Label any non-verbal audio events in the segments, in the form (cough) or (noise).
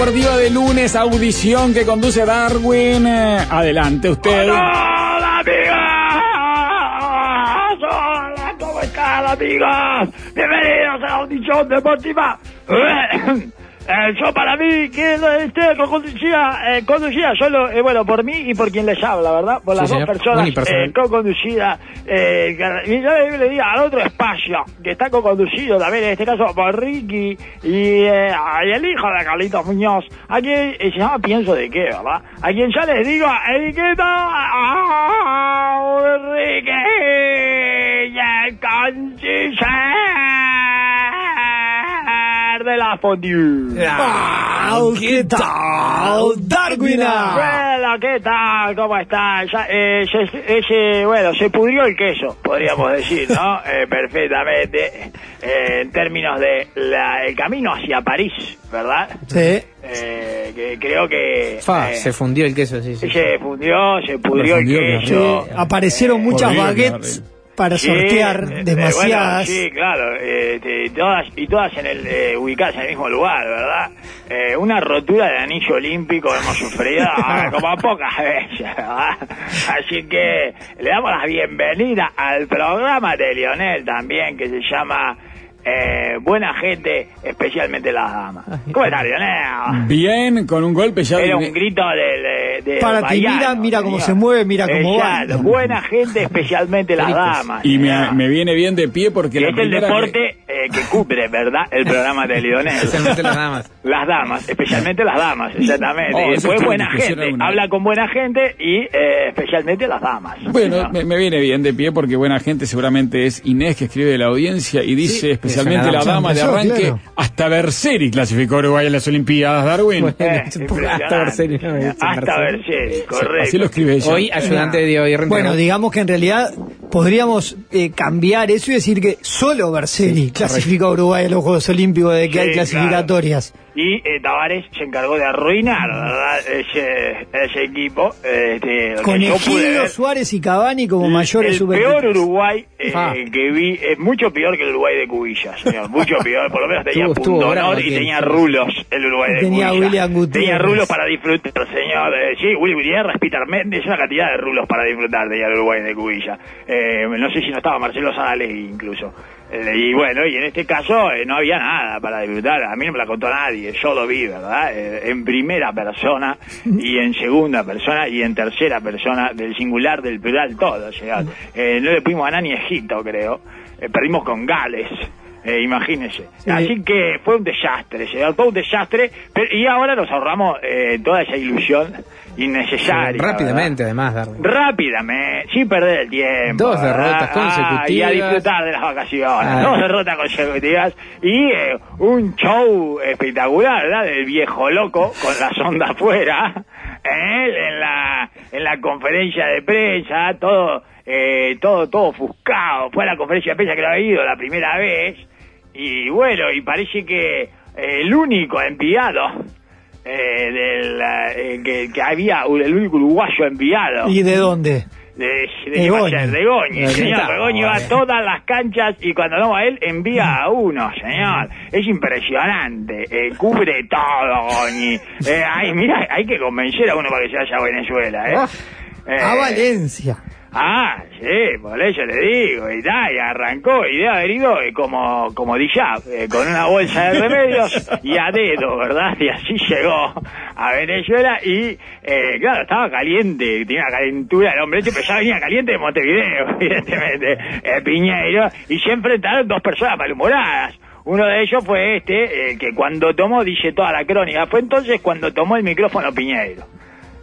Deportiva de lunes, audición que conduce Darwin. Eh, Adelante usted. ¡Hola, amigas! ¡Hola! ¿Cómo están, amigos? Bienvenidos a la audición deportiva. (clears throat) Eh, yo para mí que esté co-conducida, eh, conducida solo, eh, bueno, por mí y por quien les habla, ¿verdad? Por las Sí, dos señor. personas eh, co-conducida. Eh, y yo le, le diga al otro espacio, que está co-conducido también, en este caso por Ricky y, eh, y el hijo de Carlitos Muñoz, a quien eh, se llama Pienso de qué, ¿verdad? A quien ya les digo, etiqueta Ricky y el canciller de la fondue. Au, ¿Qué tal, Darwina? Bueno, ¿qué tal? ¿Cómo está? Eh, se- ese, bueno, se pudrió el queso, podríamos (laughs) decir, ¿no? Eh, perfectamente. Eh, en términos de la- el camino hacia París, ¿verdad? Sí. Eh, que creo que... Fa, eh, se fundió el queso, sí, sí. se fundió, se pudrió el fundió, qué queso. Sí, aparecieron muchas horrible, baguettes para Sí, sortear eh, demasiadas. bueno, sí, claro, este, todas, y todas en el, eh, ubicadas en el mismo lugar, ¿verdad? Eh, una rotura de anillo olímpico hemos sufrido (laughs) ah, como pocas veces, ¿verdad? Así que le damos la bienvenida al programa de Lionel también, que se llama eh, Buena Gente, especialmente las damas. ¿Cómo está, Lionel? Bien, con un golpe ya. Era un grito de, de, de Para ti, mira, mira cómo señor. se mueve, mira cómo va. Buena gente, especialmente las damas. Y me, me viene bien de pie porque Y la es el deporte eh, que cubre, ¿verdad? El programa de Lionel. Especialmente las damas. Las damas, especialmente las damas, exactamente. Oh, y después buena gente, habla con buena gente y eh, especialmente las damas. Bueno, ¿no? me, me viene bien de pie porque buena gente seguramente es Inés que escribe de la audiencia y dice especialmente es la dama de arranque Claro. hasta Berseri clasificó a Uruguay en las Olimpiadas, Darwin. Bueno. Eh, (laughs) Hasta. Berseri, no, dice Hasta Berseri. Correcto. Así lo escribe ella. Hoy ayudante de Aguirre. Bueno, digamos que en realidad podríamos eh, cambiar eso y decir que solo Berseri clasifica a Uruguay a los Juegos Olímpicos de que Sí, hay clasificatorias. Y eh, Tavares se encargó de arruinar. Ese, ese equipo. Este, Con Egidio. Suárez y Cavani como mayores el peor Uruguay eh, Ah. que vi es mucho peor que el Uruguay de Cubilla, señor. Mucho peor. Por lo menos tenía punto honor y tenía rulos el Uruguay de Tenía Cubilla. William Gutiérrez. Tenía rulos para disfrutar, señor. Eh, sí, Willy Gutiérrez, Peter Méndez, una cantidad de rulos para disfrutar tenía el Uruguay de Cubilla. Eh, no sé si no estaba Marcelo Sales incluso. Eh, y bueno, y en este caso eh, no había nada para disfrutar. A mí no me la contó nadie, yo lo vi, ¿verdad? Eh, en primera persona y en segunda persona y en tercera persona, del singular, del plural, todo. señor. Eh, no le pudimos ganar ni Egipto, creo. Perdimos con Gales. Eh, imagínese. Sí. Así que fue un desastre, señor, fue un desastre. Pero, y ahora nos ahorramos eh, toda esa ilusión innecesaria. Rápidamente, ¿verdad? además, Darwin. Rápidamente, sin perder el tiempo. Dos ¿verdad? derrotas Ah, y a consecutivas. disfrutar de las vacaciones. Ah. Dos derrotas consecutivas y eh, un show espectacular, ¿verdad? Del viejo loco con la sonda afuera. ¿eh? En, la, en la conferencia de prensa, todo, eh, todo, todo ofuscado. Fue a la conferencia de prensa que lo había ido la primera vez. Y bueno, y parece que el único enviado eh, del, eh, que, que había, el único uruguayo enviado ¿Y de dónde? de, de, Goñi. de Goñi, señor. Goñi. De Goñi va a todas las canchas y cuando no va él, envía a uno, señor. Es impresionante. Eh, cubre todo, Goñi. Eh, ay, mira, hay que convencer a uno para que se vaya a Venezuela, ¿eh? Eh, A Valencia. Ah, sí, por eso le digo, y, ta, y arrancó, y debe haber ido eh, como, como Dijab, eh, con una bolsa de remedios y a dedo, ¿verdad? Y así llegó a Venezuela y, eh, claro, estaba caliente, tenía calentura el hombre, este, pero ya venía caliente de Montevideo, (laughs) evidentemente, eh, Piñeiro, y se enfrentaron dos personas malhumoradas. Uno de ellos fue este, eh, que cuando tomó, dice toda la crónica, fue entonces cuando tomó el micrófono Piñeiro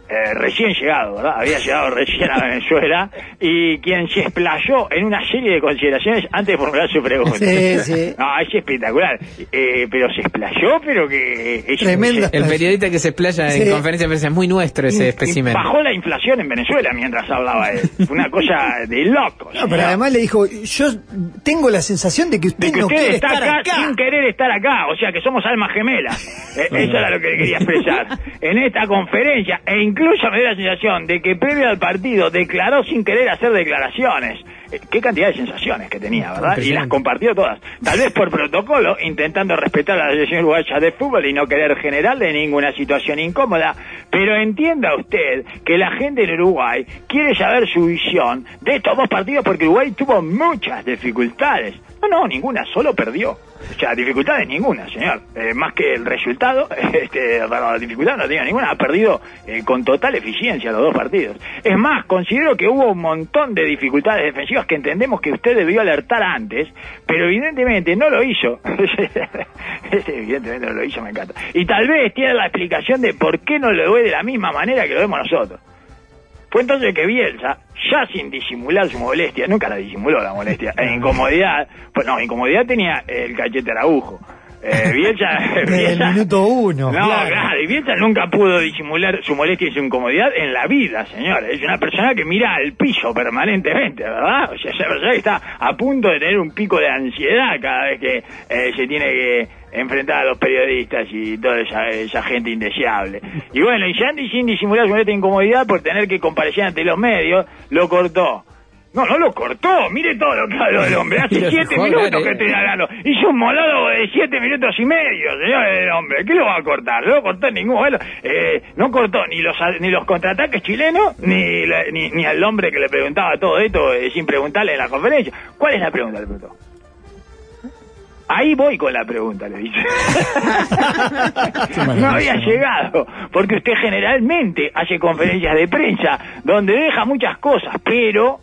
eh, recién llegado, ¿verdad? Había llegado recién a (laughs) Venezuela y quien se explayó en una serie de consideraciones antes de formular su pregunta. Sí, sí. (laughs) No, es espectacular. Eh, pero se explayó, pero que... Es, Tremenda. El periodista que se explaya en Sí. conferencia de prensa es muy nuestro ese espécimen. Bajó la inflación en Venezuela mientras hablaba él. Fue una cosa de loco. No, pero además le dijo, yo tengo la sensación de que usted de que no usted quiere está estar acá, acá. sin querer estar acá, o sea que somos almas gemelas. (laughs) Eh, eso era lo que quería expresar. En esta conferencia, e incluso me dio la sensación de que previo al partido declaró sin querer hacer declaraciones. Eh, Qué cantidad de sensaciones que tenía, ¿verdad? Y las compartió todas. Tal vez por protocolo, intentando respetar a la selección uruguaya de fútbol y no querer generarle ninguna situación incómoda. Pero entienda usted que la gente en Uruguay quiere saber su visión de estos dos partidos porque Uruguay tuvo muchas dificultades. No, no, ninguna, solo perdió. O sea, dificultades ninguna, señor. Eh, más que el resultado, (laughs) este, para la dificultad no tenía ninguna. Ha perdido eh, con total eficiencia los dos partidos. Es más, considero que hubo un montón de dificultades defensivas que entendemos que usted debió alertar antes, pero evidentemente no lo hizo. (laughs) evidentemente no lo hizo, me encanta. Y tal vez tiene la explicación de por qué no lo ve de la misma manera que lo vemos nosotros. Fue entonces que Bielsa, ya sin disimular su molestia, nunca la disimuló la molestia, (laughs) e incomodidad, pues no, incomodidad tenía el cachete arabujo. Eh, (laughs) Bielsa, Desde el minuto uno. no, claro. y Bielsa nunca pudo disimular su molestia y su incomodidad en la vida, señor. Es una persona que mira al piso permanentemente, ¿verdad? O sea, esa persona está a punto de tener un pico de ansiedad cada vez que eh, se tiene que enfrentar a los periodistas y toda esa, esa gente indeseable. Y bueno, y Sandy sin disimular su incomodidad por tener que comparecer ante los medios, lo cortó. No, no lo cortó. Mire todo lo que habló el hombre. Hace (laughs) siete minutos que estoy hablando. Hizo un monólogo de siete minutos y medio, señor el hombre. ¿Qué lo va a cortar? No lo cortó ningún bueno, eh, No cortó ni los ni los contraataques chilenos, ni, la- ni, ni al hombre que le preguntaba todo esto eh, sin preguntarle en la conferencia. ¿Cuál es la pregunta? Le preguntó. Ahí voy con la pregunta, le dice. no había llegado, porque usted generalmente hace conferencias de prensa donde deja muchas cosas, pero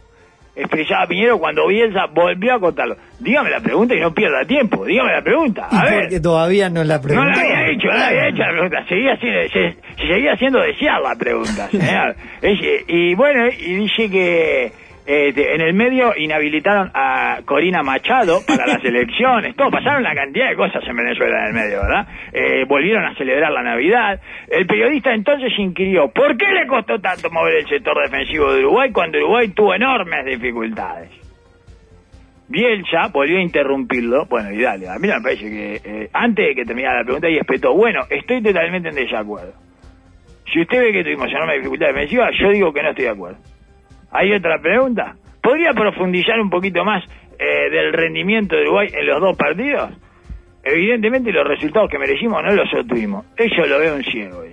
expresaba Piñero cuando Bielsa volvió a contarlo. Dígame la pregunta y no pierda tiempo, dígame la pregunta. Y A ver. porque todavía no la No preguntó. la había hecho, no la había hecho la pregunta. Seguía siendo, se, se seguía siendo desear la pregunta, señor. (laughs) Y bueno, y dice que este, en el medio inhabilitaron a Corina Machado para las (laughs) elecciones. Todo, pasaron la cantidad de cosas en Venezuela en el medio, ¿verdad? Eh, volvieron a celebrar la Navidad. El periodista entonces inquirió, ¿por qué le costó tanto mover el sector defensivo de Uruguay cuando Uruguay tuvo enormes dificultades? Bielsa volvió a interrumpirlo. Bueno, y dale, a mí me parece que eh, antes de que terminara la pregunta y espetó, bueno, estoy totalmente en desacuerdo. Si usted ve que tuvimos enorme dificultad defensiva, yo digo que no estoy de acuerdo. ¿Hay otra pregunta? ¿Podría profundizar un poquito más eh, del rendimiento de Uruguay en los dos partidos? Evidentemente los resultados que merecimos no los obtuvimos. Eso lo veo un ciego.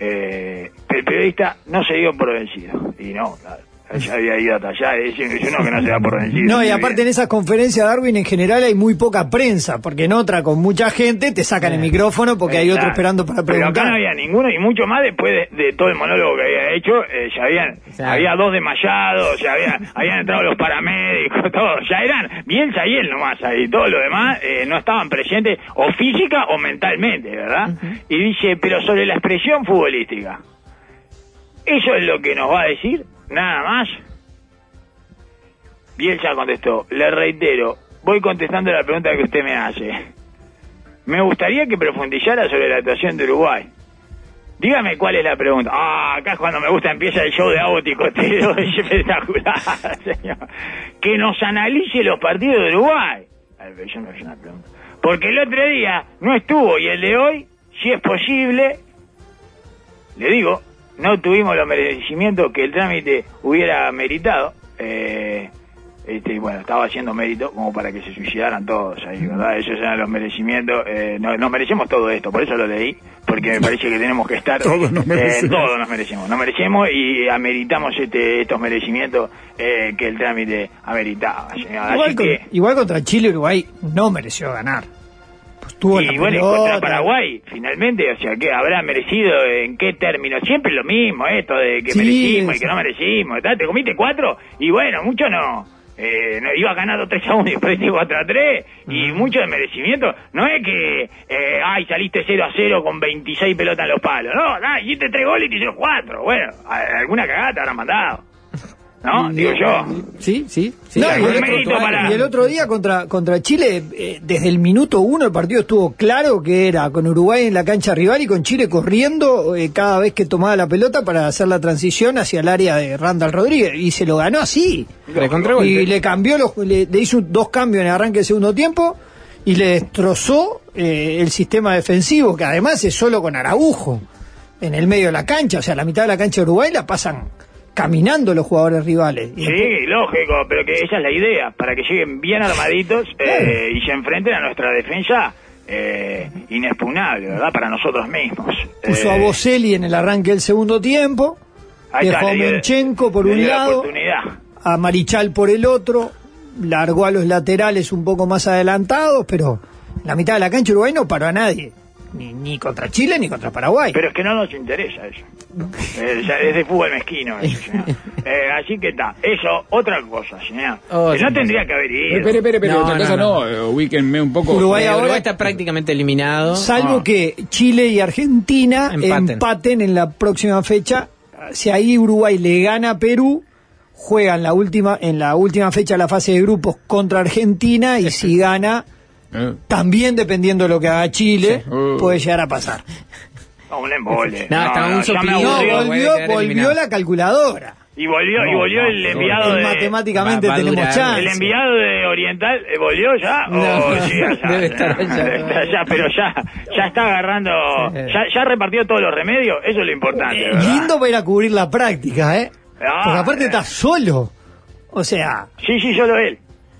Eh, el periodista no se dio por vencido. Y no, claro. Ya había ido hasta allá. Es uno que no se da por vencido. No, y aparte bien. en esas conferencias Darwin en general hay muy poca prensa, porque en otra con mucha gente te sacan el micrófono porque hay otro Claro. esperando para Pero acá preguntar. no había ninguno y mucho más después de, de todo el monólogo que había hecho, eh, ya habían, había dos desmayados, ya había, habían entrado los paramédicos, (laughs) todo, ya eran Bielsa y él nomás ahí, todos los demás eh, no estaban presentes o física o mentalmente, ¿verdad? Y dice, pero sobre la expresión futbolística, ¿eso es lo que nos va a decir? Nada más. Bielsa contestó, le reitero, voy contestando la pregunta que usted me hace. Me gustaría que profundizara sobre la actuación de Uruguay. Dígame cuál es la pregunta. Ah, acá es cuando me gusta empieza el show de Agua Ticotero, (laughs) es espectacular, (laughs) señor. Que nos analice los partidos de Uruguay. Porque el otro día no estuvo y el de hoy, si es posible, le digo, no tuvimos los merecimientos que el trámite hubiera meritado. Eh, este, bueno, estaba haciendo mérito como para que se suicidaran todos ahí, ¿verdad? Esos eran los merecimientos. Eh, no- nos merecemos todo esto, por eso lo leí, porque me parece que tenemos que estar. (laughs) Todos nos eh, merecemos. todos nos merecemos. Nos merecemos y ameritamos este, estos merecimientos eh, que el trámite ameritaba. Igual, Así con- que. igual contra Chile Uruguay no mereció ganar. La Y bueno, pelota. contra Paraguay, finalmente, o sea, que habrá merecido en qué términos. Siempre lo mismo, esto de que Sí, merecimos y que no merecimos. ¿tá? Te comiste cuatro y bueno, mucho no. Eh, no, iba ganando 3 a 1 y perdiste 4 a 3 y mucho de merecimiento no es que eh, ay saliste 0 a 0 con 26 pelotas en los palos no, no hiciste 3 goles y te hicieron 4 bueno, alguna cagada te habrán mandado ¿no? digo yo Sí, sí, sí. No, y, el otro, mérito para- y el otro día contra, contra Chile, eh, desde el minuto uno el partido estuvo claro que era con Uruguay en la cancha rival y con Chile corriendo eh, cada vez que tomaba la pelota para hacer la transición hacia el área de Randall Rodríguez. Y se lo ganó así. Y le cambió, los, le, le hizo dos cambios en el arranque del segundo tiempo y le destrozó eh, el sistema defensivo, que además es solo con Araujo. en el medio de la cancha, o sea, la mitad de la cancha de Uruguay la pasan caminando los jugadores rivales. Y después- Sí, lógico, pero que esa es la idea, para que lleguen bien armaditos eh, y se enfrenten a nuestra defensa eh, inexpugnable, ¿verdad? Para nosotros mismos. puso Eh, a Boselli en el arranque del segundo tiempo, ahí dejó a Menchenko por un la lado, oportunidad. a Marichal por el otro, largó a los laterales un poco más adelantados, pero la mitad de la cancha Uruguay no paró a nadie, ni, ni contra Chile ni contra Paraguay. Pero es que no nos interesa eso. (laughs) Ya es de fútbol mezquino eso. (laughs) Eh, así que está. Eso, otra cosa, señor. Oh, Que no sí. tendría que haber ido. Espere, espere, espere, No, otra no, cosa no. no, eh, ubíquenme un poco. Uruguay ahora- Uruguay está prácticamente eliminado. Salvo Ah. que Chile y Argentina Empaten. empaten. en la próxima fecha. Si ahí Uruguay le gana a Perú, juegan la última, en la última fecha la fase de grupos contra Argentina y si gana, Eh, también dependiendo de lo que haga Chile, Sí. Uh. puede llegar a pasar. No, un embole. No, un soplido. No, aburrió. Uruguay volvió, volvió la calculadora. Y volvió, y No, volvió no, el no, enviado Eh, de... matemáticamente va- va tenemos chance. ¿El enviado de Oriental eh, volvió ya? (laughs) No, o (laughs) debe estar allá. Debe estar allá, pero ya, ya está agarrando... Ya, ya repartió todos los remedios, eso es lo importante, Eh, lindo para ir a cubrir la práctica, ¿eh? Ah, Porque aparte eh. está solo. O sea, Sí, sí, solo él.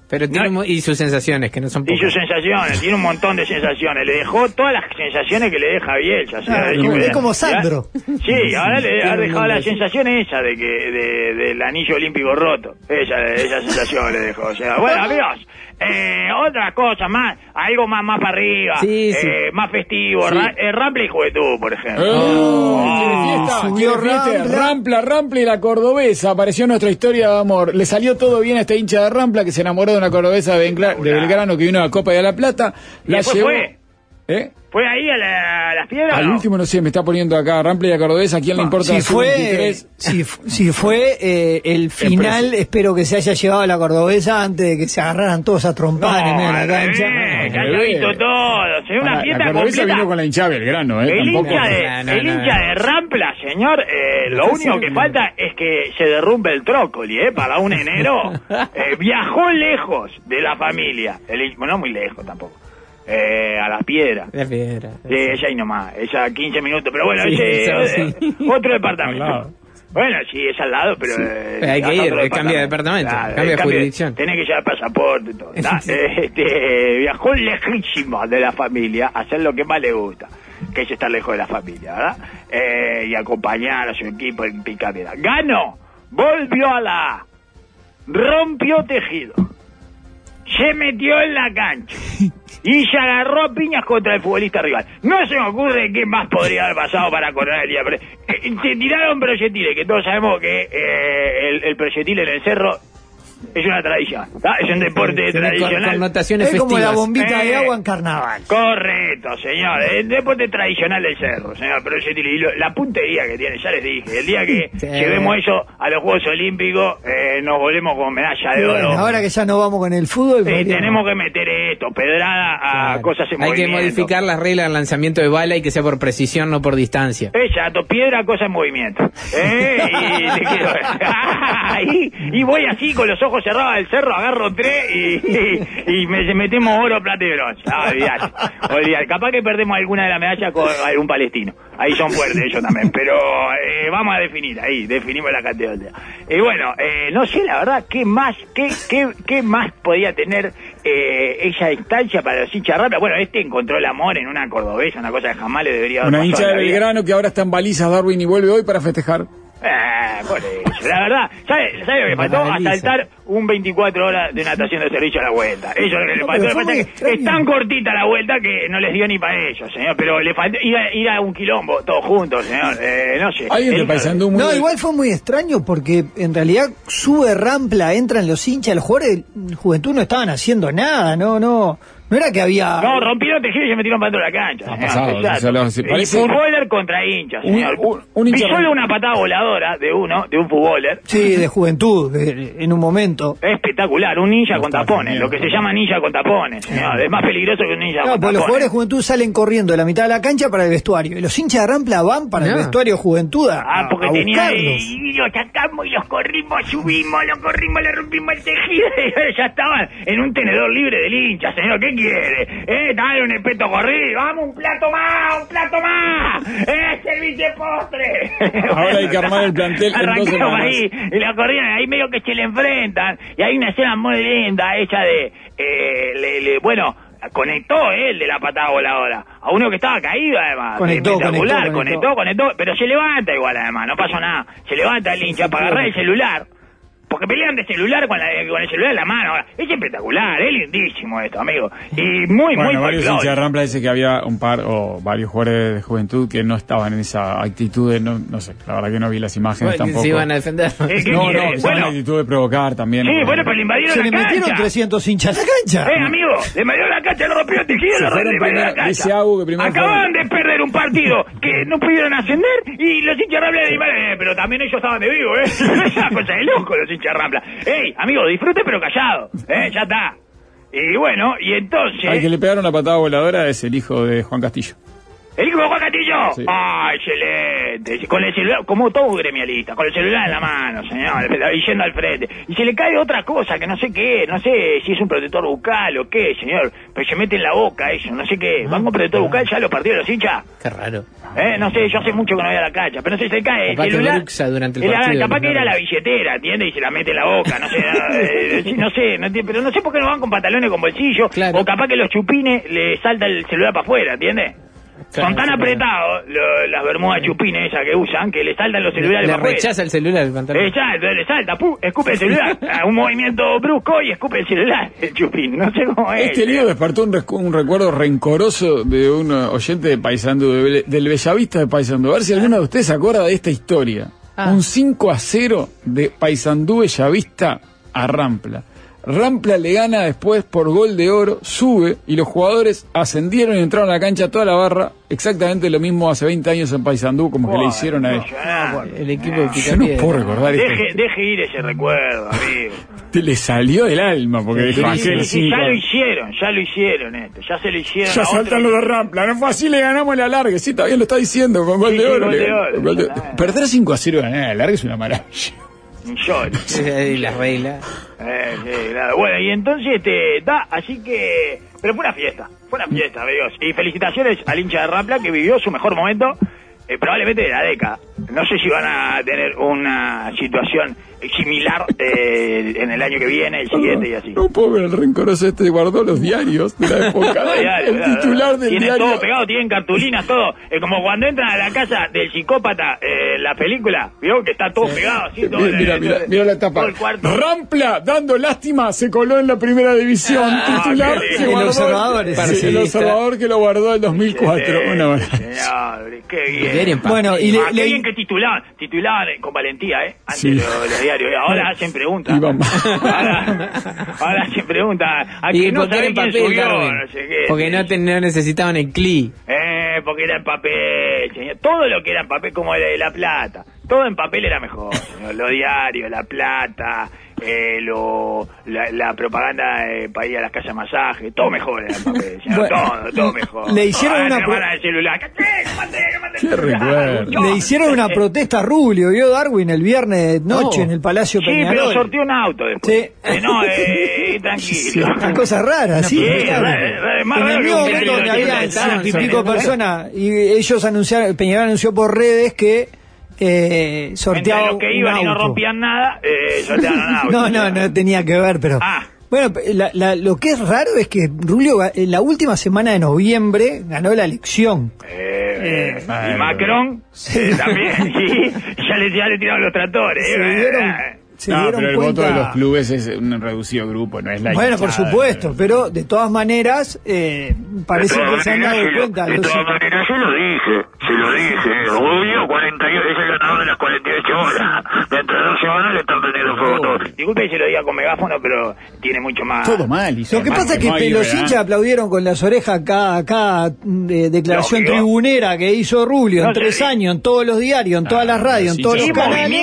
Pero tiene No. y sus sensaciones, que no son Y pocas. sus sensaciones, tiene un montón de sensaciones. Le dejó todas las sensaciones que le deja Bielsa. o sea, Ah, de- es como Sandro. Sí, ahora le ha dejado la sensación esa de que de, del anillo olímpico roto. Esa, esa sensación le dejó. O sea, bueno, amigos, eh, otra cosa más, algo más más para arriba, Sí, sí. eh, más festivo, Sí. Ra- eh, Rample y Juventud, por ejemplo. ¡Oh! ¿Quiere fiesta? subió ¿Quiere fiesta? Rampla. Rampla, Rampla y la cordobesa. Apareció nuestra historia de amor. Le salió todo bien a este hincha de Rampla que se enamoró de una cordobesa de, Belgrano que vino a la Copa de la Plata. ¿Y La después llevó. fue? ¿Eh? ¿Fue ahí a, la, a las piedras? Al no? último no sé, me está poniendo acá Rampla y la cordobesa. ¿A quién le importa? si fue, 23? si, fu- si fue eh, el final, espero que se haya llevado a la cordobesa antes de que se agarraran todos a trompadas en medio de la cancha. revés, ya visto todo. Se ve una fiesta la cordobesa completa. vino con la hinchada Belgrano, ¿eh? El Tampoco. hincha, de, No, no, el no, hincha no. de Rampla, señor, eh, lo único que falta es que se derrumbe el trócoli, ¿eh? Para un enero. (laughs) Eh, viajó lejos de la familia. El, bueno, no muy lejos tampoco. Eh, a las piedras. La piedra. Sí, ella ahí nomás, ella 15 minutos, pero bueno, Sí, eh, sí. (laughs) otro departamento. Bueno, sí, es al lado, pero... eh, Pero hay que ir, otro eh, cambia de departamento, cambia de eh, jurisdicción. Tenés que llevar pasaporte y todo. (laughs) Este, viajó lejísimo de la familia a hacer lo que más le gusta, que es estar lejos de la familia, ¿verdad? Eh, y acompañar a su equipo en Picamera. Ganó, volvió a la rompió tejido, se metió en la cancha y se agarró piñas contra el futbolista rival. No se me ocurre qué más podría haber pasado para coronar el día. Pero, eh, se tiraron proyectiles, que todos sabemos que eh, el proyectil en el cerro es una tradición. ¿tá? Es un deporte tradicional. connotaciones Es como la bombita de Eh. agua en carnaval. Correcto, señor. El deporte tradicional del cerro, señor. Pero yo te digo, la puntería que tiene, ya les dije. El día que Sí. llevemos eso a los Juegos Olímpicos, eh, nos volvemos con medalla Y de bueno, oro. ahora que ya no vamos con el fútbol, tenemos que meter esto, pedrada a Claro. cosas en Hay que modificar las reglas del lanzamiento de bala y que sea por precisión, no por distancia. Exacto, piedra, cosa en movimiento. ¿Eh? Y, y, (laughs) y voy así con los ojos cerrados del cerro, agarro tres y, y, y me, metemos oro, plata y bronce. Ah, olvidate, olvidate. Capaz que perdemos alguna de las medallas con algún palestino. Ahí son fuertes ellos también. Pero eh, vamos a definir ahí, definimos la categoría. Y bueno, eh, no sé la verdad qué más, qué, qué, qué más podía tener eh, esa instancia para los hinchas Rampla. Bueno, este encontró el amor en una cordobesa, una cosa que jamás le debería haber Una hincha de. Belgrano que ahora está en balizas Darwin y vuelve hoy para festejar. Eh, por eso. La verdad, ¿sabe, sabe lo que faltó? Asaltar un 24 horas de natación de servicio a la vuelta. Eso es lo que le faltó. es que extraño. es tan cortita la vuelta que no les dio ni para ellos, señor. Pero le faltó ir a, ir a un quilombo, todos juntos, señor. Eh, no sé. Muy... No, igual fue muy extraño porque en realidad sube Rampla, entran los hinchas, los jugadores de Juventud no estaban haciendo nada, no, no, no era que había... No, rompieron tejido y se metieron para dentro de la cancha. Ha señor. pasado, Exacto. o sea, lo- se Y parece- futboler contra señor. un- un hincha Vi solo una patada voladora de uno, de un futboler. Sí, de Juventud, de- en un momento. Espectacular, un ninja No con tapones, genial. lo que se llama ninja con tapones, señor. Es más peligroso que un ninja No, con pues los tapones. jugadores de Juventud salen corriendo de la mitad de la cancha para el vestuario. Y los hinchas de Rampla van para el No. vestuario Juventud a, Ah, porque a tenía y los sacamos y los corrimos, subimos, los corrimos, le rompimos el tejido (laughs) y ya estaban en un tenedor libre del hincha, señor. ¿Qué quiere? Eh, dale un espeto corrido, vamos, un plato más, un plato más. Eh, servicio de postre. (laughs) Ahora hay que armar el plantel en dos ahí, y la corrieron, ahí medio que se le enfrentan, y hay una escena muy linda, ella de, eh, le- le- bueno, conectó él de la patada voladora, a uno que estaba caído además, Conectó, espectacular, conectó, conectó, conectó, pero se levanta igual además, no pasó nada, se levanta el hincha para agarrar el celular, porque pelean de celular con, la, con el celular en la mano, es espectacular, es lindísimo esto, amigo, y muy, (laughs) Bueno, muy varios hinchas de Rampla dice que había un par o varios jugadores de juventud que no estaban en esa actitud de, no, no sé, la verdad que no vi las imágenes Bueno, tampoco. se iban a defender. (laughs) ¿qué No, no, quiere? que estaban en Bueno. actitud de provocar también. Sí, bueno, pero le invadieron Se la le metieron cancha. 300 hinchas a la cancha. Eh, amigo, le metió la cancha, lo rompió el tejido, lo rompió la cancha. dice Agu que primero Acaban de perder un partido que no pudieron ascender y los hinchas Rampla de eh, pero también ellos estaban de vivo, ¿eh? (laughs) Es una cosa de loco los hinchas Rampla. Ey, amigo, disfrute pero callado, ¿eh? Ya está. Y bueno, y entonces... Al que le pegaron una patada voladora es el hijo de Juan Castillo. ¿El hijo de Juan Castillo? Sí. ¡Ah, excelente! Con el celular, como todo gremialista, con el celular en la mano, señor, (laughs) y yendo al frente. Y se le cae otra cosa que no sé qué, no sé si es un protector bucal o qué, señor, pero se mete en la boca eso, no sé qué. ¿Van con protector bucal ya los partidos de los hinchas? Qué raro. Eh, no sé, yo hace mucho que no voy a la cancha, pero no sé, se cae el que celular. bruxa durante el partido, capaz que era la billetera, ¿entiendes? Y se la mete en la boca, no sé, (laughs) eh, no sé, no pero no sé por qué no van con pantalones con bolsillo, Claro. o capaz que los chupines le salta el celular para afuera, ¿entiendes? Claro, Son tan apretados lo- las bermudas chupines esas que usan que le saltan los Le, celulares le afuera. rechaza el celular el pantalón. Eh, le salta, ¡pum! escupe el celular. (laughs) A un movimiento brusco y escupe el celular, el chupín. No sé cómo es. Este lío despertó un, recu- un recuerdo rencoroso de un oyente de Paysandú, de del Bellavista de Paysandú. A ver si alguno de ustedes se acuerda de esta historia. Ah. Un 5 a 0 de Paysandú Bellavista a Rampla. Rampla le gana después por gol de oro, sube y los jugadores ascendieron y entraron a la cancha toda la barra. Exactamente lo mismo hace 20 años en Paysandú, como que le hicieron a. Impresionante. El equipo de Yo no puedo recordar esto. Deje, deje ir ese recuerdo, amigo. Te le salió del alma porque dijo Sí, aquel sí, sí, ya lo hicieron, ya lo hicieron esto, ya se lo hicieron. Ya saltan los de Rampla, no fue así, le ganamos la larga. Sí, todavía lo está diciendo, con gol Sí, de oro. gol de oro, gol de- exactamente. Perder 5 a 0 ganar la larga es una maravilla. Millones. (laughs) Y las reglas. Eh, sí, claro. Bueno, y entonces, este, da, así que... Pero fue una fiesta, fue una fiesta, amigos. Y felicitaciones al hincha de Rampla que vivió su mejor momento, eh, probablemente de la década. No sé si van a tener una situación similar eh, en el año que viene, el siguiente y así. No puedo ver el rencoroso este, guardó los diarios de la época. (laughs) Diario, el titular del tienen diario. todo pegado, tienen cartulinas, todo. Es como cuando entran a la casa del psicópata, eh, la película, vio que está todo pegado, así, todo. Mira, mira, eh, mira, mira la tapa. Rampla, dando lástima, se coló en la primera división. Ah, titular. El observador, Sí, el observador que lo guardó en 2004. Excelente, Una maravilla. señor, qué bien. Bueno, y le- Ah, qué le- bien que titulaban, titulaban eh, con valentía, ¿eh? Antes Sí. los, los Ahora hacen preguntas. Ahora, ahora hacen preguntas. A Y que no porque era sabe en quién papel, subió, Darwin. no sé qué. Porque no, te- no necesitaban el CLI. Eh, porque era en papel, señor. Todo lo que era en papel, como el de La Plata. Todo en papel era mejor, señor. Lo diario, La Plata, eh, lo, la, la propaganda eh, para ir a las casas de masaje. Todo mejor era en papel, (laughs) señor. Bueno, todo, todo mejor. le hicieron Ah, una pro- el celular. ¿Qué haces? ¿Qué mandé? ¿Qué mandé el Le hicieron una protesta a Rubio, vio Darwin el viernes noche No. en el Palacio Sí, pero Peñarol. sorteó un auto después. Sí. Eh, no, eh, (laughs) tranquilo. Una cosa rara, sí. Sí, más en raro el mismo momento donde había ciento y pico personas y ellos anunciaron, Peñarol anunció por redes que eh, Entre los que iban y no rompían nada, eh, sortearon auto. (laughs) No, no, no tenía que ver, pero... Ah. Bueno, la- la- lo que es raro es que Rulio ga- en la última semana de noviembre ganó la elección. Eh, eh, y bueno. Macron eh, también, (laughs) sí, ya le, ya le tiraron los tractores. Se eh, dieron, eh. Se no, dieron pero el cuenta... voto de los clubes es un reducido grupo, no es la Bueno, por supuesto, pero de todas maneras eh, parece todas que se han dado cuenta. se De todas maneras, se lo dije, se lo dije. Rubio 48, es el ganador de las 48 horas. Dentro de dos semanas le están prendiendo fuego todo. Disculpe si lo diga con megáfono, pero tiene mucho más. Todo mal. hizo Lo que pasa es que hay los hinchas aplaudieron con las orejas cada, cada eh, declaración Lógico. tribunera que hizo Rubio en tres años, en todos los diarios, en todas Ah, las radios, en todos los canales.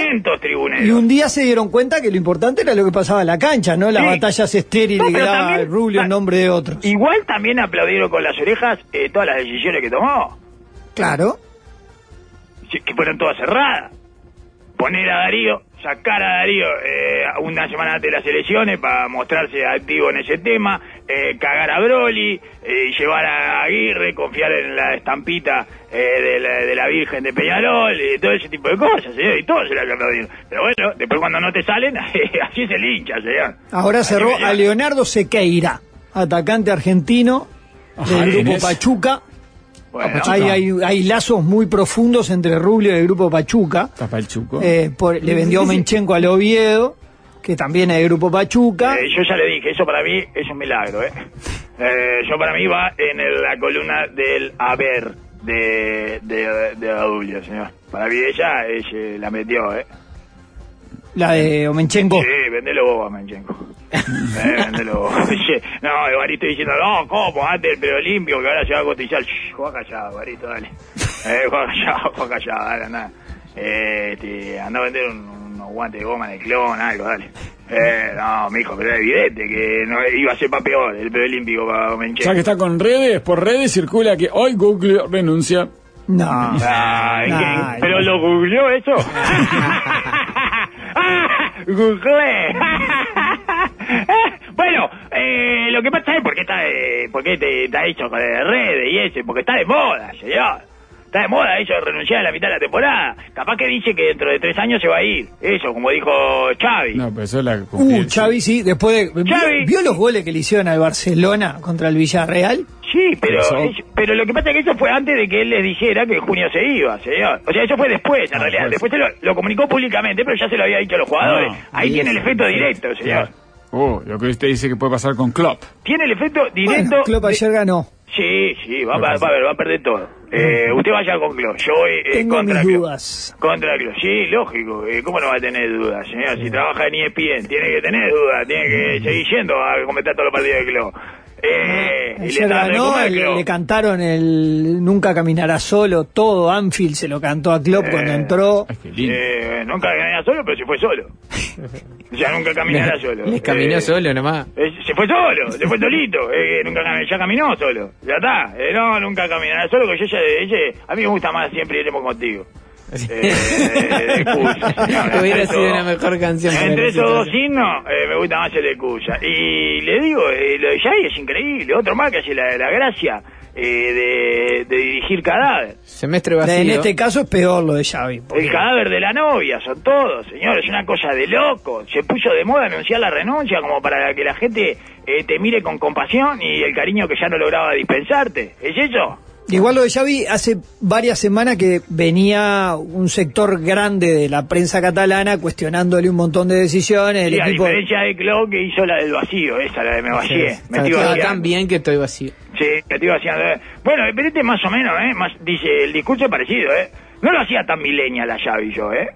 Y un día se dieron cuenta que lo importante era lo que pasaba en la cancha, no las Sí. batallas estériles No, que daba también- Rubio en nombre de otros. Igual también aplaudieron con las orejas eh, todas las decisiones que tomó, Claro. sí, que fueron todas cerradas. poner a Darío, sacar a Darío eh, una semana antes de las elecciones para mostrarse activo en ese tema, eh, cagar a Broly, eh, llevar a Aguirre, confiar en la estampita eh, de, la, de la Virgen de Peñarol, y todo ese tipo de cosas, señor, y todo se le ha aplaudido. Pero bueno, después cuando no te salen, (laughs) así se lincha, señor. Ahora Así cerró a Leonardo Sequeira, atacante argentino Ajá, del grupo. Pachuca. Bueno, Hay, hay, hay lazos muy profundos entre Rubio y el grupo Pachuca. Eh, por- le vendió Menchenko al Oviedo, que también es grupo Pachuca. Eh, yo ya le dije, eso para mí es un milagro, ¿eh? Eh, yo para mí va en el- la columna del haber de, de, de Adulio, señor. Para mí ella, ella la metió, ¿eh? La de Omenchenko. Sí, vendelo vos, a Manchenko. (laughs) eh, vendelo vos. (laughs) No, Evarito diciendo, no, ¿cómo? Antes el pelo limpio, que ahora se va a cotizar. Shh, juega callado, Evarito, dale. (laughs) Eh, juega callado, juega callado, dale, anda. Eh, este, anda a vender un- unos guantes de goma de clon, algo, dale. Eh, no, mijo, pero es evidente que no iba a ser para peor el pelo limpio para Ya Manchenko. que está con redes, por redes circula que hoy Google renuncia. No. Ay, ¿qué? Ay. ¿Pero lo googleó eso? (laughs) Googleé. (laughs) bueno, eh, lo que pasa es porque está, eh, porque te, está hecho con el redes y ese, porque está de moda, señor. Está de moda eso de renunciar a la mitad de la temporada. Capaz que dice que dentro de tres años se va a ir. Eso, como dijo Xavi. No, pero eso es la Uh, Xavi sí, después de... Xavi. ¿Vio, vio los goles que le hicieron al Barcelona contra el Villarreal? Sí, pero, Eso. pero lo que pasa es que eso fue antes de que él les dijera que en junio se iba, señor. O sea, eso fue después, en Ah, realidad. después. Después se lo, lo comunicó públicamente, pero ya se lo había dicho a los jugadores. Ah, Ahí bien. tiene el efecto directo, señor. Uh, lo que usted dice que puede pasar con Klopp. Tiene el efecto directo. Bueno, Klopp de- ayer ganó. Sí, sí, va, va, va a ver, va a perder todo. Eh, usted vaya con Klopp, yo voy eh, Tengo contra mis dudas. Contra Klopp, sí, lógico. eh, ¿Cómo no va a tener dudas, señor? Si trabaja en ESPN, tiene que tener dudas, tiene que seguir yendo a comentar todos los partidos de Klopp. Eh, y le de comer, cantaron el Nunca caminará solo, todo Anfield se lo cantó a Klopp Eh, cuando entró. Eh, nunca caminará solo, pero se fue solo. (laughs) O sea, nunca caminará solo. Les caminó Eh, solo nomás. eh, se fue solo, se fue solito. (laughs) Eh, nunca cam- ya caminó solo. Ya está. Eh, no, nunca caminará solo, que yo ya de ella, a mí me gusta más siempre iremos contigo. Eh, de Cuya. (laughs) Hubiera Entre sido esos- una mejor canción. Entre esos dos himnos, eh, me gusta más el de Cuya. Y le digo, eh, lo de Yay es increíble. Otro más que hace la, la gracia eh, de, de dirigir cadáver. Semestre vacío. En este caso es peor lo de Xavi. porque- El cadáver de la novia, son todos, señores, es una cosa de loco. Se puso de moda anunciar la renuncia como para que la gente eh, te mire con compasión y el cariño que ya no lograba dispensarte. ¿Es eso? Igual lo de Xavi hace varias semanas que venía un sector grande de la prensa catalana cuestionándole un montón de decisiones. El Sí, a diferencia de Klopp que hizo la del vacío, esa, la de me vacié. me Está, estoy tan bien que estoy vacío. Sí, me estoy vaciando. eh. Bueno, pero este más o menos, ¿eh? Más, dice, el discurso es parecido, ¿eh? No lo hacía tan milenia la Xavi yo, ¿eh?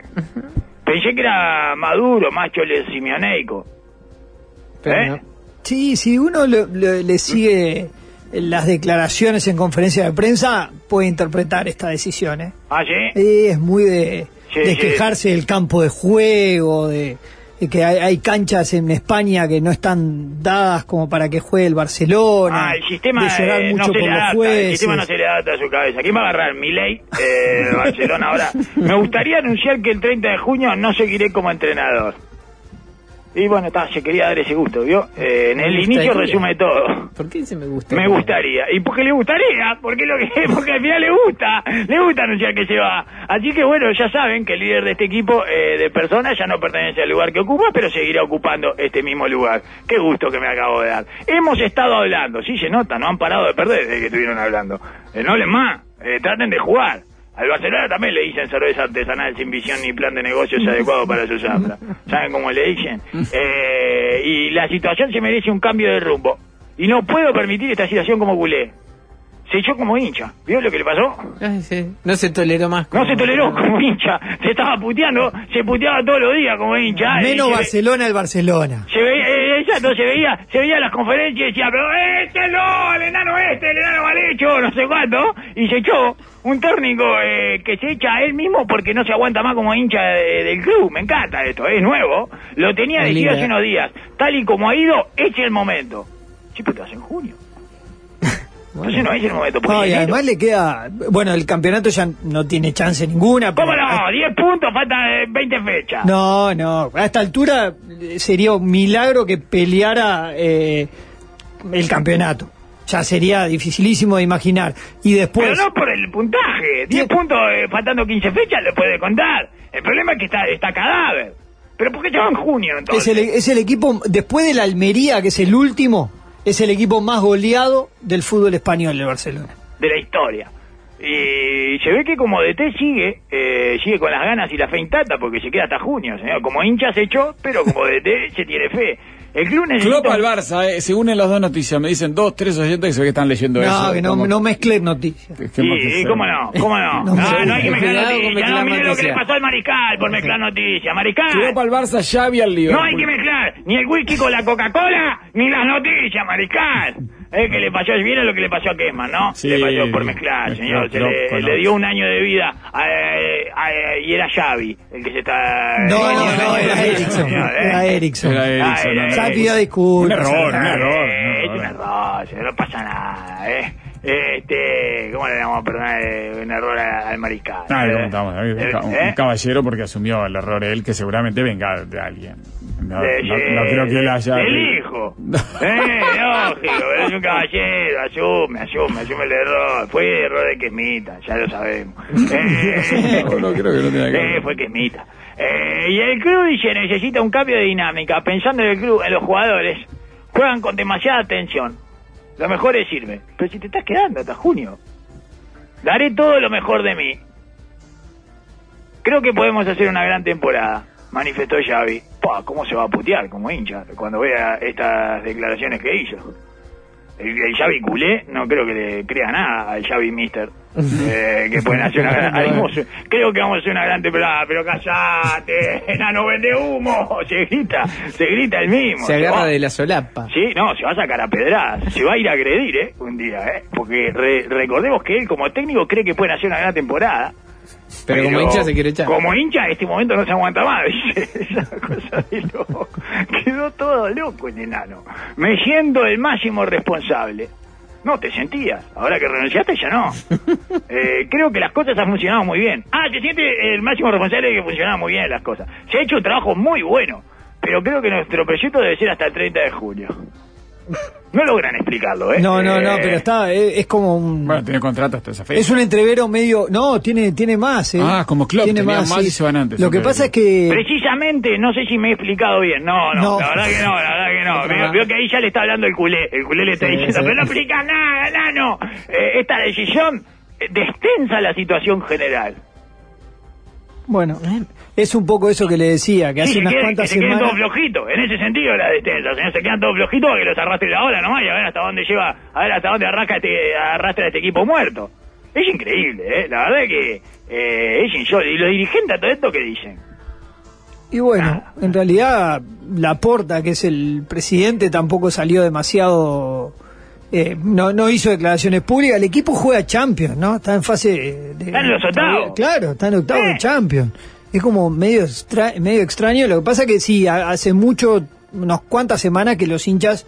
Pensé que era maduro, más chole simioneico. Pero ¿Eh? no. Sí, si uno lo- lo- le sigue las declaraciones en conferencia de prensa, puede interpretar esta decisión. ¿eh? ¿Ah, sí? Eh, Es muy de, Sí, de sí. quejarse del campo de juego, de, de que hay, hay canchas en España que no están dadas como para que juegue el Barcelona. Ah, el sistema de llorar eh, no mucho se le los adapta, el sistema no se le adapta a su cabeza. ¿Quién va a agarrar? Milei eh, Barcelona ahora. Me gustaría anunciar que el 30 de junio no seguiré como entrenador. Y bueno, está, se quería dar ese gusto, ¿vio? Eh, en el gustaría. inicio resume todo. ¿Por qué dice me gusta? Me gustaría. ¿Y por qué le gustaría? Porque lo que (laughs) porque al final le gusta. Le gusta anunciar que se va. Así que bueno, ya saben que el líder de este equipo eh, de personas ya no pertenece al lugar que ocupa, pero seguirá ocupando este mismo lugar. Qué gusto que me acabo de dar. Hemos estado hablando, sí se nota, no han parado de perder desde que estuvieron hablando. Eh, no les más, eh, traten de jugar. Al Barcelona también le dicen cerveza artesanal sin visión ni plan de negocios adecuado para su zafra. ¿Saben cómo le dicen? Eh, y la situación se merece un cambio de rumbo. Y no puedo permitir esta situación como culé. Se echó como hincha. ¿Vio lo que le pasó? Ay, sí. No se toleró más. No se toleró como hincha. Se estaba puteando, se puteaba todos los días como hincha. Menos Barcelona el Barcelona. se veía, eh, exacto, se veía, se veía las conferencias y decía, pero este no, el enano este, el enano mal hecho, no sé cuánto, y se echó un técnico eh, que se echa a él mismo porque no se aguanta más como hincha de- del club, me encanta esto, es nuevo, lo tenía decidido hace unos días, tal y como ha ido, es el momento. Sí, pero en junio. (laughs) Entonces no es el momento. No, y además le queda. Bueno, el campeonato ya no tiene chance ninguna. pero- ¿Cómo no? 10 puntos, faltan eh, 20 fechas. No, no. A esta altura eh, sería un milagro que peleara eh, el campeonato. Ya sería dificilísimo de imaginar. Y después. Pero no por el puntaje. 10 Bien. puntos eh, faltando 15 fechas le puede contar. El problema es que está, está cadáver. Pero ¿por qué se va en junio Es entonces? el, es el equipo, después del Almería, que es el último, es el equipo más goleado del fútbol español, el Barcelona. de la historia. Y se ve que como DT sigue, eh, sigue con las ganas y la fe intacta porque se queda hasta junio, señor. Como hincha se echó, pero como DT se tiene fe. El club necesita... Klopp al Barça, eh, se unen las dos noticias. Me dicen dos, tres oyentes que se ve que están leyendo eso. No, que no, mezclen noticias. Sí, sea. cómo no, cómo no. (laughs) No, no hay que mezclar noticias. mezclar No, mire lo que le pasó al Mariscal por mezclar noticias. Mariscal, Klopp al Barça, Xavi al Liverpool. no hay que mezclar ni el whisky con la Coca-Cola ni las noticias, Mariscal. Es que le pasó, viene lo que le pasó a Kesman, ¿no? Sí, le pasó por mezclar, señor. Se le, le dio un año de vida a- a- y era Xavi el que se está... No, no, Eh, no, era eh, Ericsson. señor, ¿eh? Era Ericsson, Ah, no, no. Ya pidió disculpas. Un error, un error. Eh, es un error. no pasa nada, ¿eh? Este, ¿cómo le vamos a perdonar eh, un error a- al mariscal? Ah, eh? le eh, un, ca- un ¿Eh? caballero porque asumió el error él, que seguramente venga de alguien. No, De- no- no creo que él haya... Del hijo. (laughs) eh, lógico, es un caballero, asume, asume, asume el error. Fue el error de Quesmita, ya lo sabemos. (laughs) Eh, No, no creo que no tenga que ver. eh, fue Quesmita. Eh, y el club dice necesita un cambio de dinámica. Pensando en el club, en los jugadores, juegan con demasiada tensión. Lo mejor es irme. Pero si te estás quedando hasta junio, daré todo lo mejor de mí. Creo que podemos hacer una gran temporada, manifestó Xavi. Pa, ¿Cómo se va a putear como hincha cuando vea estas declaraciones que hizo? El, el Xavi culé no creo que le crea nada al Xavi Mister. (laughs) eh, que pueden hacer una gran... haremos- creo que vamos a hacer una gran temporada, pero callate, (laughs) enano vende humo. (laughs) Se grita, se grita el mismo. Se agarra de la solapa. Sí, no, se va a sacar a pedradas. Se va a ir a agredir, ¿eh? Un día, ¿eh? Porque re- recordemos que él como técnico cree que pueden hacer una gran temporada. Pero como hincha se quiere echar. Como hincha, en este momento no se aguanta más. (laughs) Esa cosa de loco. Quedó todo loco el enano. Me siento el máximo responsable. No, te sentías. Ahora que renunciaste, ya no. (laughs) Eh, creo que las cosas han funcionado muy bien. Ah, se siente el máximo responsable de que funcionaban muy bien las cosas. Se ha hecho un trabajo muy bueno. Pero creo que nuestro proyecto debe ser hasta el 30 de junio. (laughs) No logran explicarlo, ¿eh? No, no, no, Eh, pero está, es, es como un. Bueno, tiene contrato hasta esa fecha. Es un entrevero medio. No, tiene, tiene más, ¿eh? Ah, como Klopp, tiene tenía más y se van antes, Lo que pasa es que. Precisamente, no sé si me he explicado bien. No, no, No. la verdad que no, la verdad que no. Veo, veo que ahí ya le está hablando el culé. El culé le está Sí, diciendo, sí. pero no explica nada, nano. Eh, esta decisión eh, destensa la situación general. Bueno, es un poco eso que le decía, que Sí, hace se unas cuantas que se queden todos semanas. flojitos. En ese sentido la destensa, señor. Se quedan todos flojitos para que los arrastre la ola nomás y a ver hasta dónde lleva, a ver hasta dónde arrastra este, arrastra este equipo muerto. Es increíble, ¿eh? La verdad que eh, es insólito. ¿Y los dirigentes a todo esto qué dicen? Y bueno, en realidad, Laporta, que es el presidente, tampoco salió demasiado. eh, no, no hizo declaraciones públicas. El equipo juega Champions, ¿no? Está en fase. De, Está en los octavos. Claro, está en octavos Eh. de Champions. Es como medio, extra- medio extraño. Lo que pasa que sí, ha- hace mucho, unas cuantas semanas que los hinchas,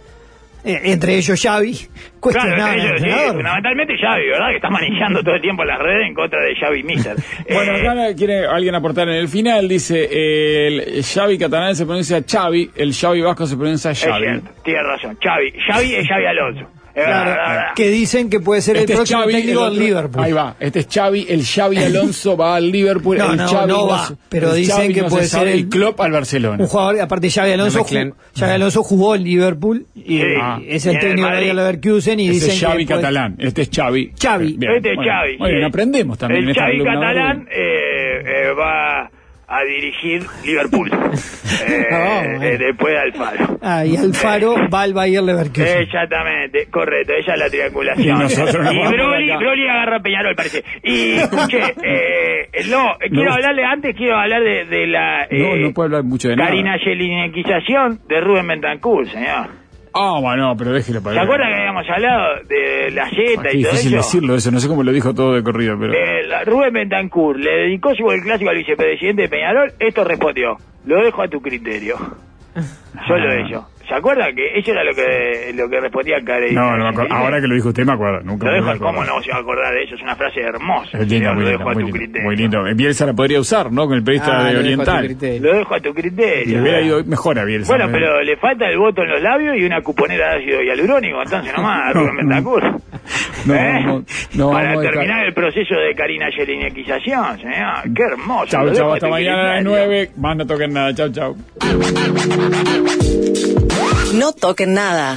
eh, entre ellos Xavi, (laughs) cuestionaban ellos, sí, fundamentalmente Xavi, ¿verdad? Que está manejando todo el tiempo las redes en contra de Xavi Mister. (laughs) Bueno, Eh, acá quiere alguien aportar en el final, dice, eh, el Xavi catalán se pronuncia Xavi, el Xavi vasco se pronuncia es Xavi. cierto, tiene razón. Xavi, Xavi es Xavi Alonso. Claro, que dicen que puede ser Este el próximo Xavi, técnico el del Liverpool. Ahí va, este es Xavi, el Xavi (laughs) Alonso va al Liverpool, No, el no, Xavi no va, se- pero dicen Xavi que no se puede sabe, ser el el- Klopp al Barcelona. Un jugador, aparte Xavi Alonso, No mezclen. ju- Xavi Alonso jugó en Liverpool y. Ah. es el Y el técnico de Madrid. Leverkusen y Este dicen es Xavi que puede- catalán, este es Xavi. Xavi. Bien, este es bueno, Xavi. Sí. aprendemos también. El Xavi catalán eh, eh, va a dirigir Liverpool. (laughs) Eh, Ah, bueno. eh, después de Alfaro. Ah, y Alfaro va al Bayer Leverkusen. Exactamente, correcto, ella es la triangulación. Y nosotros Y Broly. Broly agarra a Peñarol, parece. Y escuche, eh, no, eh, (laughs) quiero No. hablarle antes, quiero hablar de, de la No, eh, no puedo hablar mucho de nada. carinayeliniquización de Rubén Bentancur, señor. Ah, bueno, pero déjelo para ¿Se acuerda que habíamos hablado de la Z Qué y todo difícil eso? decirlo eso, no sé cómo lo dijo todo de corrido, pero... Eh, la- Rubén Bentancur le dedicó su gol clásico al vicepresidente de Peñarol. Esto respondió: Lo dejo a tu criterio. (laughs) Solo Ah. ello. ¿Se acuerda que eso era lo que lo que respondía Karen? No, no me acuerdo. Ahora que lo dijo usted me acuerdo. Nunca Lo me dejo. ¿cómo no se va a acordar de eso? Es una frase hermosa. Es lindo, muy lo lindo, dejo a muy tu lindo, criterio. muy lindo. Bielsa la podría usar, ¿no? Con el periodista Ah, de lo dejo a tu Oriental. criterio. Lo dejo a tu criterio. Le hubiera ido mejor a Bielsa. Bueno, ¿no? pero le falta el voto en los labios y una cuponera de ácido hialurónico, entonces (laughs) nomás. No, ¿Eh? no, no, Para vamos a terminar el proceso de Karina Yeliniquización, señor. Qué hermoso. Chau, lo chau, dejo a hasta mañana a las criterio. 9. Más no toquen nada. Chau, chau. No toquen nada.